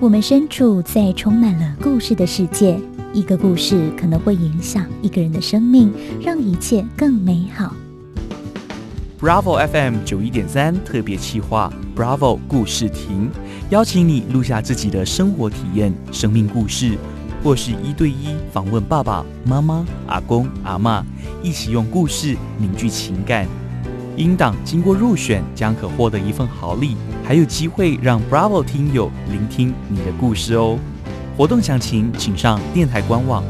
我们身处在充满了故事的世界，一个故事可能会影响一个人的生命，让一切更美好。Bravo FM 九一点三特别企划 Bravo 故事亭，邀请你录下自己的生活体验、生命故事，或是一对一访问爸爸妈妈、阿公阿嬷，一起用故事凝聚情感。英党经过入选，将可获得一份好礼，还有机会让 Bravo 听友聆听你的故事哦。活动详情请上电台官网